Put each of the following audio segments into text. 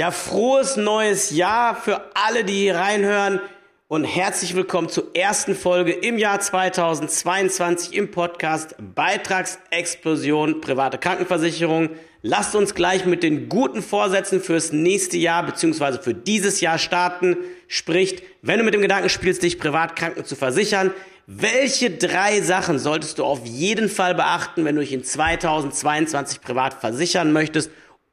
Ja, frohes neues Jahr für alle, die hier reinhören und herzlich willkommen zur ersten Folge im Jahr 2022 im Podcast Beitragsexplosion private Krankenversicherung. Lasst uns gleich mit den guten Vorsätzen fürs nächste Jahr bzw. für dieses Jahr starten. Spricht, wenn du mit dem Gedanken spielst, dich privat kranken zu versichern, welche drei Sachen solltest du auf jeden Fall beachten, wenn du dich in 2022 privat versichern möchtest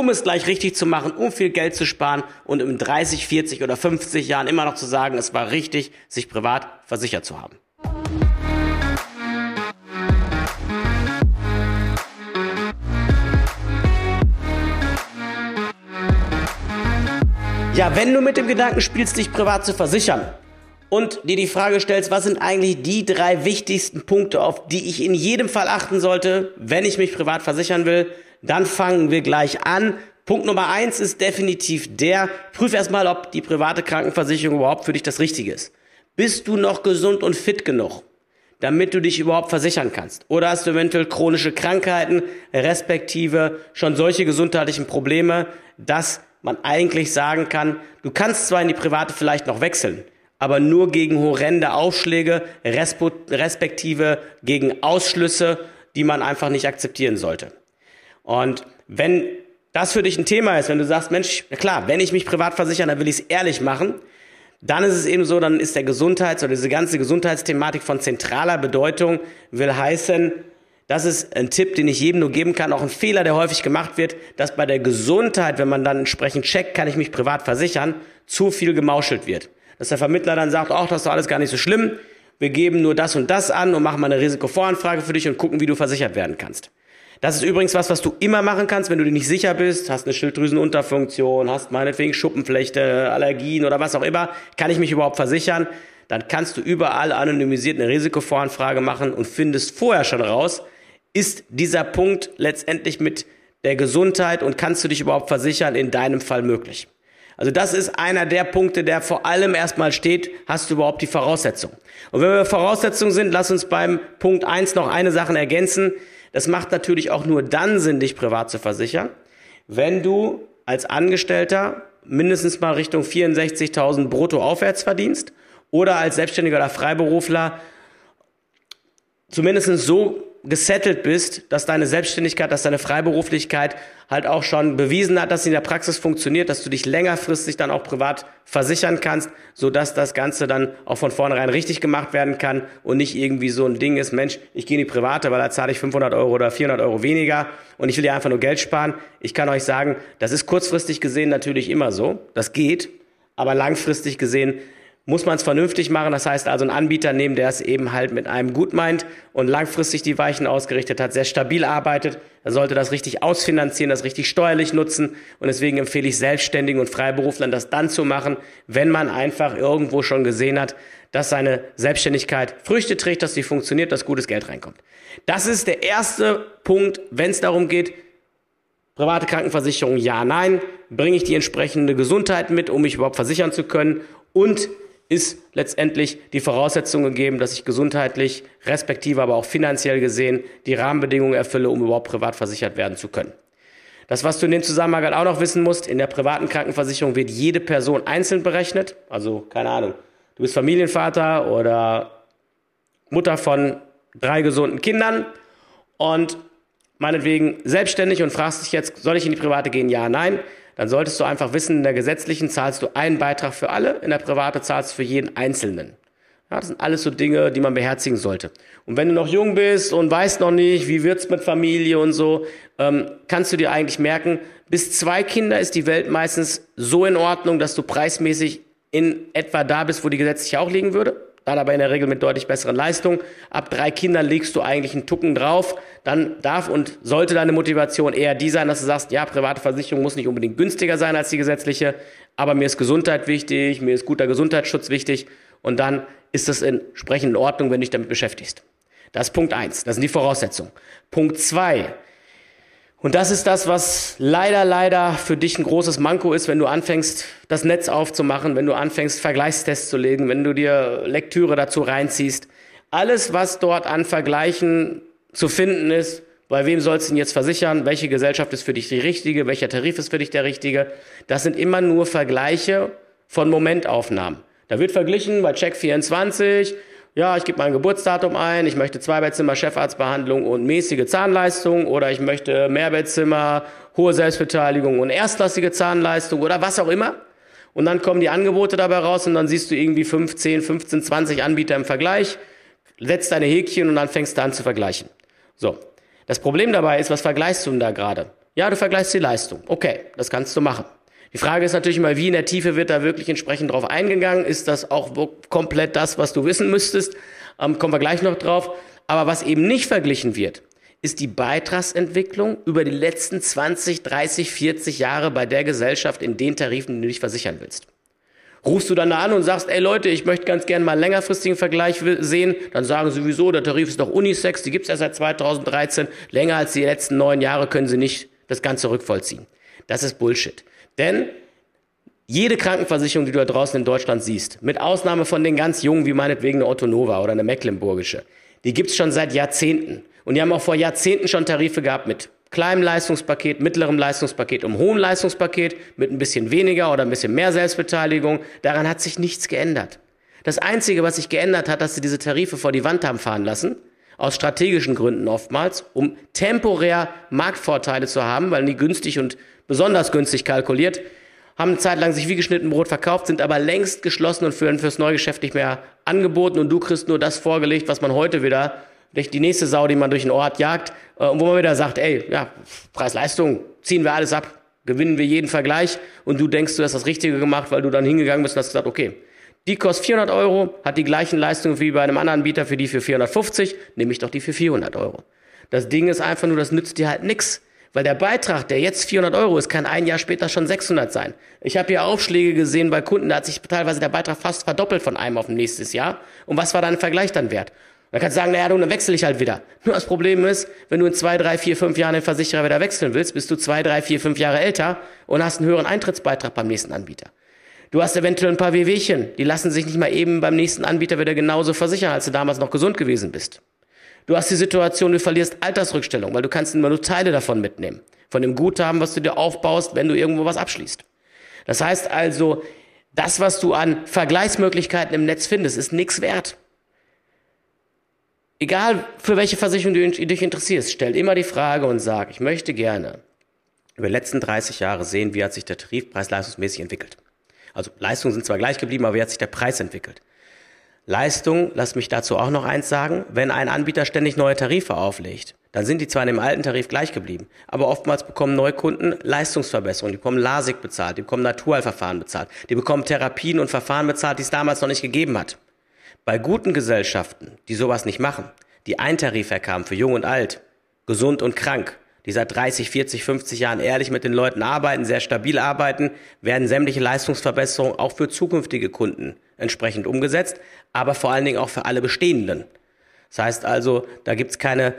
um es gleich richtig zu machen, um viel Geld zu sparen und in 30, 40 oder 50 Jahren immer noch zu sagen, es war richtig, sich privat versichert zu haben. Ja, wenn du mit dem Gedanken spielst, dich privat zu versichern und dir die Frage stellst, was sind eigentlich die drei wichtigsten Punkte, auf die ich in jedem Fall achten sollte, wenn ich mich privat versichern will, dann fangen wir gleich an. Punkt Nummer eins ist definitiv der, prüf erstmal, ob die private Krankenversicherung überhaupt für dich das Richtige ist. Bist du noch gesund und fit genug, damit du dich überhaupt versichern kannst? Oder hast du eventuell chronische Krankheiten, respektive schon solche gesundheitlichen Probleme, dass man eigentlich sagen kann, du kannst zwar in die private vielleicht noch wechseln, aber nur gegen horrende Aufschläge, respektive gegen Ausschlüsse, die man einfach nicht akzeptieren sollte. Und wenn das für dich ein Thema ist, wenn du sagst, Mensch, na klar, wenn ich mich privat versichere, dann will ich es ehrlich machen, dann ist es eben so, dann ist der Gesundheits- oder diese ganze Gesundheitsthematik von zentraler Bedeutung, will heißen, das ist ein Tipp, den ich jedem nur geben kann, auch ein Fehler, der häufig gemacht wird, dass bei der Gesundheit, wenn man dann entsprechend checkt, kann ich mich privat versichern, zu viel gemauschelt wird. Dass der Vermittler dann sagt, ach, das ist doch alles gar nicht so schlimm, wir geben nur das und das an und machen mal eine Risikovoranfrage für dich und gucken, wie du versichert werden kannst. Das ist übrigens was, was du immer machen kannst, wenn du dir nicht sicher bist, hast eine Schilddrüsenunterfunktion, hast meinetwegen Schuppenflechte, Allergien oder was auch immer, kann ich mich überhaupt versichern? Dann kannst du überall anonymisiert eine Risikovoranfrage machen und findest vorher schon raus, ist dieser Punkt letztendlich mit der Gesundheit und kannst du dich überhaupt versichern in deinem Fall möglich? Also das ist einer der Punkte, der vor allem erstmal steht, hast du überhaupt die Voraussetzung? Und wenn wir Voraussetzungen sind, lass uns beim Punkt eins noch eine Sache ergänzen. Das macht natürlich auch nur dann Sinn, dich privat zu versichern, wenn du als Angestellter mindestens mal Richtung 64.000 brutto aufwärts verdienst oder als Selbstständiger oder Freiberufler zumindest so gesettelt bist, dass deine Selbstständigkeit, dass deine Freiberuflichkeit halt auch schon bewiesen hat, dass sie in der Praxis funktioniert, dass du dich längerfristig dann auch privat versichern kannst, so dass das Ganze dann auch von vornherein richtig gemacht werden kann und nicht irgendwie so ein Ding ist, Mensch, ich gehe in die Private, weil da zahle ich 500 Euro oder 400 Euro weniger und ich will ja einfach nur Geld sparen. Ich kann euch sagen, das ist kurzfristig gesehen natürlich immer so, das geht, aber langfristig gesehen muss man es vernünftig machen. Das heißt also einen Anbieter nehmen, der es eben halt mit einem gut meint und langfristig die Weichen ausgerichtet hat, sehr stabil arbeitet. Er sollte das richtig ausfinanzieren, das richtig steuerlich nutzen. Und deswegen empfehle ich Selbstständigen und Freiberuflern, das dann zu machen, wenn man einfach irgendwo schon gesehen hat, dass seine Selbstständigkeit Früchte trägt, dass sie funktioniert, dass gutes Geld reinkommt. Das ist der erste Punkt, wenn es darum geht, private Krankenversicherung, ja, nein, bringe ich die entsprechende Gesundheit mit, um mich überhaupt versichern zu können und ist letztendlich die Voraussetzung gegeben, dass ich gesundheitlich, respektive aber auch finanziell gesehen die Rahmenbedingungen erfülle, um überhaupt privat versichert werden zu können. Das, was du in dem Zusammenhang halt auch noch wissen musst, in der privaten Krankenversicherung wird jede Person einzeln berechnet. Also, keine Ahnung, du bist Familienvater oder Mutter von drei gesunden Kindern und meinetwegen selbstständig und fragst dich jetzt, soll ich in die private gehen? Ja, nein dann solltest du einfach wissen, in der gesetzlichen zahlst du einen Beitrag für alle, in der private zahlst du für jeden Einzelnen. Ja, das sind alles so Dinge, die man beherzigen sollte. Und wenn du noch jung bist und weißt noch nicht, wie wird's mit Familie und so, ähm, kannst du dir eigentlich merken, bis zwei Kinder ist die Welt meistens so in Ordnung, dass du preismäßig in etwa da bist, wo die gesetzlich auch liegen würde dann aber in der Regel mit deutlich besseren Leistungen. Ab drei Kindern legst du eigentlich einen Tucken drauf. Dann darf und sollte deine Motivation eher die sein, dass du sagst, ja, private Versicherung muss nicht unbedingt günstiger sein als die gesetzliche, aber mir ist Gesundheit wichtig, mir ist guter Gesundheitsschutz wichtig und dann ist das entsprechend in Ordnung, wenn du dich damit beschäftigst. Das ist Punkt eins. Das sind die Voraussetzungen. Punkt zwei und das ist das, was leider, leider für dich ein großes Manko ist, wenn du anfängst, das Netz aufzumachen, wenn du anfängst, Vergleichstests zu legen, wenn du dir Lektüre dazu reinziehst. Alles, was dort an Vergleichen zu finden ist, Bei wem sollst du ihn jetzt versichern? Welche Gesellschaft ist für dich die richtige? Welcher Tarif ist für dich der richtige? Das sind immer nur Vergleiche von Momentaufnahmen. Da wird verglichen bei Check 24, ja, ich gebe mein Geburtsdatum ein, ich möchte Zweibettzimmer, Chefarztbehandlung und mäßige Zahnleistung oder ich möchte Mehrbettzimmer, hohe Selbstbeteiligung und erstklassige Zahnleistung oder was auch immer. Und dann kommen die Angebote dabei raus und dann siehst du irgendwie 15, 15, 20 Anbieter im Vergleich, setzt deine Häkchen und dann fängst du an zu vergleichen. So. Das Problem dabei ist, was vergleichst du denn da gerade? Ja, du vergleichst die Leistung. Okay, das kannst du machen. Die Frage ist natürlich mal, wie in der Tiefe wird da wirklich entsprechend drauf eingegangen? Ist das auch komplett das, was du wissen müsstest? Ähm, kommen wir gleich noch drauf. Aber was eben nicht verglichen wird, ist die Beitragsentwicklung über die letzten 20, 30, 40 Jahre bei der Gesellschaft in den Tarifen, die du dich versichern willst. Rufst du dann da an und sagst, ey Leute, ich möchte ganz gerne mal einen längerfristigen Vergleich sehen, dann sagen sie sowieso, der Tarif ist doch Unisex, die gibt's erst seit 2013, länger als die letzten neun Jahre können sie nicht das Ganze rückvollziehen. Das ist Bullshit. Denn jede Krankenversicherung, die du da draußen in Deutschland siehst, mit Ausnahme von den ganz jungen, wie meinetwegen eine Otto Nova oder eine Mecklenburgische, die gibt's schon seit Jahrzehnten. Und die haben auch vor Jahrzehnten schon Tarife gehabt mit kleinem Leistungspaket, mittlerem Leistungspaket und hohem Leistungspaket, mit ein bisschen weniger oder ein bisschen mehr Selbstbeteiligung. Daran hat sich nichts geändert. Das Einzige, was sich geändert hat, dass sie diese Tarife vor die Wand haben fahren lassen, aus strategischen Gründen oftmals, um temporär Marktvorteile zu haben, weil die günstig und besonders günstig kalkuliert, haben eine Zeit lang sich wie geschnitten Brot verkauft, sind aber längst geschlossen und führen fürs Neugeschäft nicht mehr angeboten und du kriegst nur das vorgelegt, was man heute wieder durch die nächste Sau, die man durch den Ort jagt, äh, und wo man wieder sagt, ey, ja, Preis-Leistung, ziehen wir alles ab, gewinnen wir jeden Vergleich und du denkst, du hast das Richtige gemacht, weil du dann hingegangen bist und hast gesagt, okay, die kostet 400 Euro, hat die gleichen Leistungen wie bei einem anderen Anbieter für die für 450, nehme ich doch die für 400 Euro. Das Ding ist einfach nur, das nützt dir halt nix. Weil der Beitrag, der jetzt 400 Euro ist, kann ein Jahr später schon 600 sein. Ich habe hier Aufschläge gesehen bei Kunden, da hat sich teilweise der Beitrag fast verdoppelt von einem auf ein nächstes Jahr. Und was war dann im Vergleich dann wert? Da kannst du sagen, naja, dann wechsle ich halt wieder. Nur das Problem ist, wenn du in zwei, drei, vier, fünf Jahren den Versicherer wieder wechseln willst, bist du zwei, drei, vier, fünf Jahre älter und hast einen höheren Eintrittsbeitrag beim nächsten Anbieter. Du hast eventuell ein paar Wehwehchen, die lassen sich nicht mal eben beim nächsten Anbieter wieder genauso versichern, als du damals noch gesund gewesen bist. Du hast die Situation, du verlierst Altersrückstellung, weil du kannst immer nur Teile davon mitnehmen. Von dem Guthaben, was du dir aufbaust, wenn du irgendwo was abschließt. Das heißt also, das, was du an Vergleichsmöglichkeiten im Netz findest, ist nichts wert. Egal für welche Versicherung du dich interessierst, stell immer die Frage und sag, ich möchte gerne über die letzten 30 Jahre sehen, wie hat sich der Tarifpreis leistungsmäßig entwickelt. Also Leistungen sind zwar gleich geblieben, aber wie hat sich der Preis entwickelt? Leistung, lass mich dazu auch noch eins sagen, wenn ein Anbieter ständig neue Tarife auflegt, dann sind die zwar in dem alten Tarif gleich geblieben, aber oftmals bekommen Neukunden Leistungsverbesserungen, die bekommen LASIK bezahlt, die bekommen Naturheilverfahren bezahlt, die bekommen Therapien und Verfahren bezahlt, die es damals noch nicht gegeben hat. Bei guten Gesellschaften, die sowas nicht machen, die ein Tarif herkamen für jung und alt, gesund und krank, die seit 30, 40, 50 Jahren ehrlich mit den Leuten arbeiten, sehr stabil arbeiten, werden sämtliche Leistungsverbesserungen auch für zukünftige Kunden entsprechend umgesetzt, aber vor allen Dingen auch für alle bestehenden. Das heißt also, da gibt's keine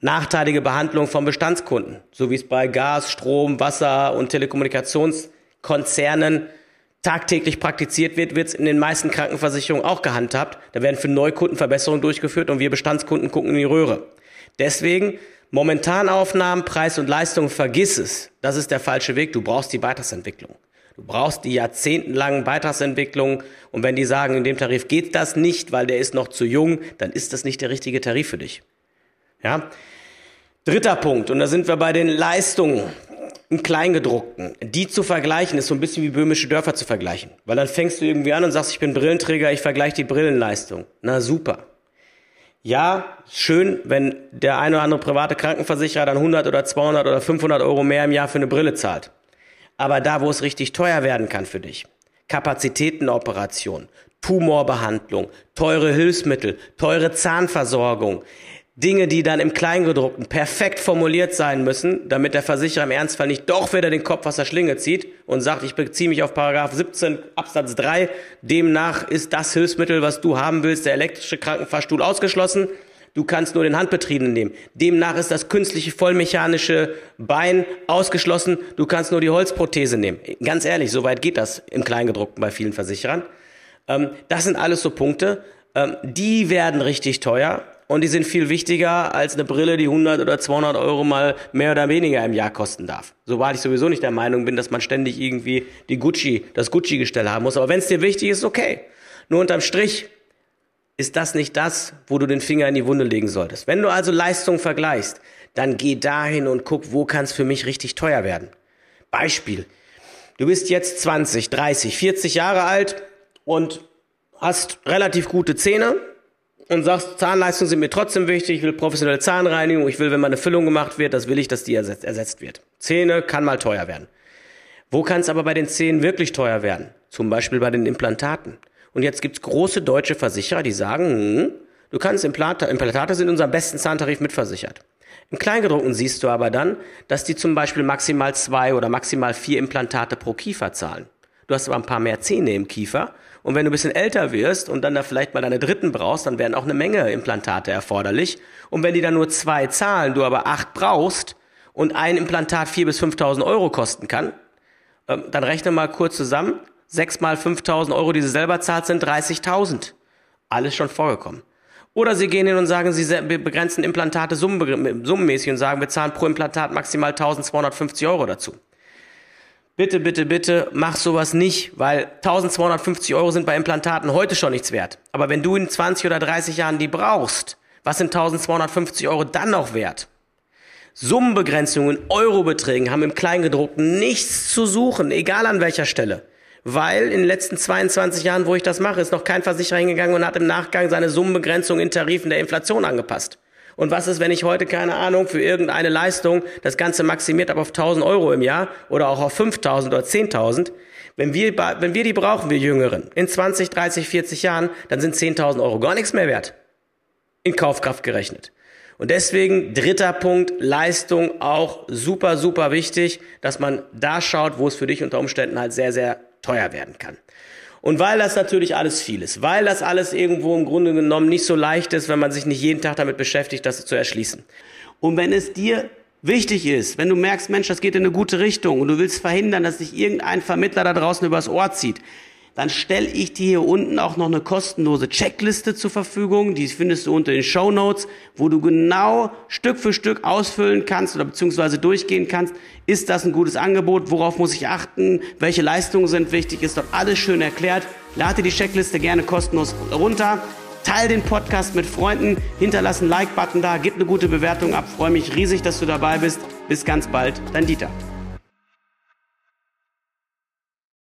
nachteilige Behandlung von Bestandskunden, so wie es bei Gas, Strom, Wasser und Telekommunikationskonzernen tagtäglich praktiziert wird, wird es in den meisten Krankenversicherungen auch gehandhabt. Da werden für Neukunden Verbesserungen durchgeführt und wir Bestandskunden gucken in die Röhre. Deswegen Momentanaufnahmen, Preis und Leistung, vergiss es. Das ist der falsche Weg. Du brauchst die Beitragsentwicklung. Du brauchst die jahrzehntelangen Beitragsentwicklungen. Und wenn die sagen, in dem Tarif geht das nicht, weil der ist noch zu jung, dann ist das nicht der richtige Tarif für dich. Ja? Dritter Punkt. Und da sind wir bei den Leistungen im Kleingedruckten, die zu vergleichen, ist so ein bisschen wie böhmische Dörfer zu vergleichen. Weil dann fängst du irgendwie an und sagst, ich bin Brillenträger, ich vergleiche die Brillenleistung. Na super. Ja, schön, wenn der eine oder andere private Krankenversicherer dann 100 oder 200 oder 500 Euro mehr im Jahr für eine Brille zahlt. Aber da, wo es richtig teuer werden kann für dich, Kapazitätenoperation, Tumorbehandlung, teure Hilfsmittel, teure Zahnversorgung, Dinge, die dann im Kleingedruckten perfekt formuliert sein müssen, damit der Versicherer im Ernstfall nicht doch wieder den Kopf aus der Schlinge zieht und sagt, ich beziehe mich auf Paragraph 17 Absatz 3. Demnach ist das Hilfsmittel, was du haben willst, der elektrische Krankenfahrstuhl ausgeschlossen. Du kannst nur den Handbetriebenen nehmen. Demnach ist das künstliche vollmechanische Bein ausgeschlossen. Du kannst nur die Holzprothese nehmen. Ganz ehrlich, so weit geht das im Kleingedruckten bei vielen Versicherern. Ähm, das sind alles so Punkte. Ähm, die werden richtig teuer und die sind viel wichtiger als eine Brille, die 100 oder 200 Euro mal mehr oder weniger im Jahr kosten darf. Sobald ich sowieso nicht der Meinung bin, dass man ständig irgendwie die Gucci, das Gucci-Gestell haben muss. Aber wenn es dir wichtig ist, okay. Nur unterm Strich ist das nicht das, wo du den Finger in die Wunde legen solltest. Wenn du also Leistung vergleichst, dann geh dahin und guck, wo kann es für mich richtig teuer werden. Beispiel. Du bist jetzt 20, 30, 40 Jahre alt und hast relativ gute Zähne und sagst, Zahnleistungen sind mir trotzdem wichtig, ich will professionelle Zahnreinigung, ich will, wenn mal eine Füllung gemacht wird, das will ich, dass die ersetzt, ersetzt wird. Zähne kann mal teuer werden. Wo kann es aber bei den Zähnen wirklich teuer werden? Zum Beispiel bei den Implantaten. Und jetzt gibt's große deutsche Versicherer, die sagen, hm, du kannst Implantate, Implantate sind unser besten Zahntarif mitversichert. Im Kleingedruckten siehst du aber dann, dass die zum Beispiel maximal zwei oder maximal vier Implantate pro Kiefer zahlen. Du hast aber ein paar mehr Zähne im Kiefer. Und wenn du ein bisschen älter wirst und dann da vielleicht mal deine dritten brauchst, dann werden auch eine Menge Implantate erforderlich. Und wenn die dann nur zwei zahlen, du aber acht brauchst und ein Implantat vier bis 5.000 Euro kosten kann, ähm, dann rechne mal kurz zusammen. Sechs mal 5.000 Euro, die sie selber zahlt, sind 30.000. Alles schon vorgekommen. Oder sie gehen hin und sagen, sie begrenzen Implantate summenmäßig und sagen, wir zahlen pro Implantat maximal 1250 Euro dazu. Bitte, bitte, bitte, mach sowas nicht, weil 1250 Euro sind bei Implantaten heute schon nichts wert. Aber wenn du in 20 oder 30 Jahren die brauchst, was sind 1250 Euro dann noch wert? Summenbegrenzungen, Eurobeträgen haben im Kleingedruckten nichts zu suchen, egal an welcher Stelle weil in den letzten 22 Jahren, wo ich das mache, ist noch kein Versicherer hingegangen und hat im Nachgang seine Summenbegrenzung in Tarifen der Inflation angepasst. Und was ist, wenn ich heute, keine Ahnung, für irgendeine Leistung das Ganze maximiert habe auf 1000 Euro im Jahr oder auch auf 5000 oder 10.000? Wenn wir, wenn wir die brauchen, wir Jüngeren, in 20, 30, 40 Jahren, dann sind 10.000 Euro gar nichts mehr wert. In Kaufkraft gerechnet. Und deswegen dritter Punkt, Leistung auch super, super wichtig, dass man da schaut, wo es für dich unter Umständen halt sehr, sehr teuer werden kann. Und weil das natürlich alles viel ist, weil das alles irgendwo im Grunde genommen nicht so leicht ist, wenn man sich nicht jeden Tag damit beschäftigt, das zu erschließen. Und wenn es dir wichtig ist, wenn du merkst, Mensch, das geht in eine gute Richtung und du willst verhindern, dass sich irgendein Vermittler da draußen übers Ohr zieht, dann stelle ich dir hier unten auch noch eine kostenlose Checkliste zur Verfügung. Die findest du unter den Show Notes, wo du genau Stück für Stück ausfüllen kannst oder beziehungsweise durchgehen kannst. Ist das ein gutes Angebot? Worauf muss ich achten? Welche Leistungen sind wichtig? Ist dort alles schön erklärt. Lade die Checkliste gerne kostenlos runter. Teil den Podcast mit Freunden, hinterlass einen Like-Button da, gib eine gute Bewertung ab. Freue mich riesig, dass du dabei bist. Bis ganz bald, dein Dieter.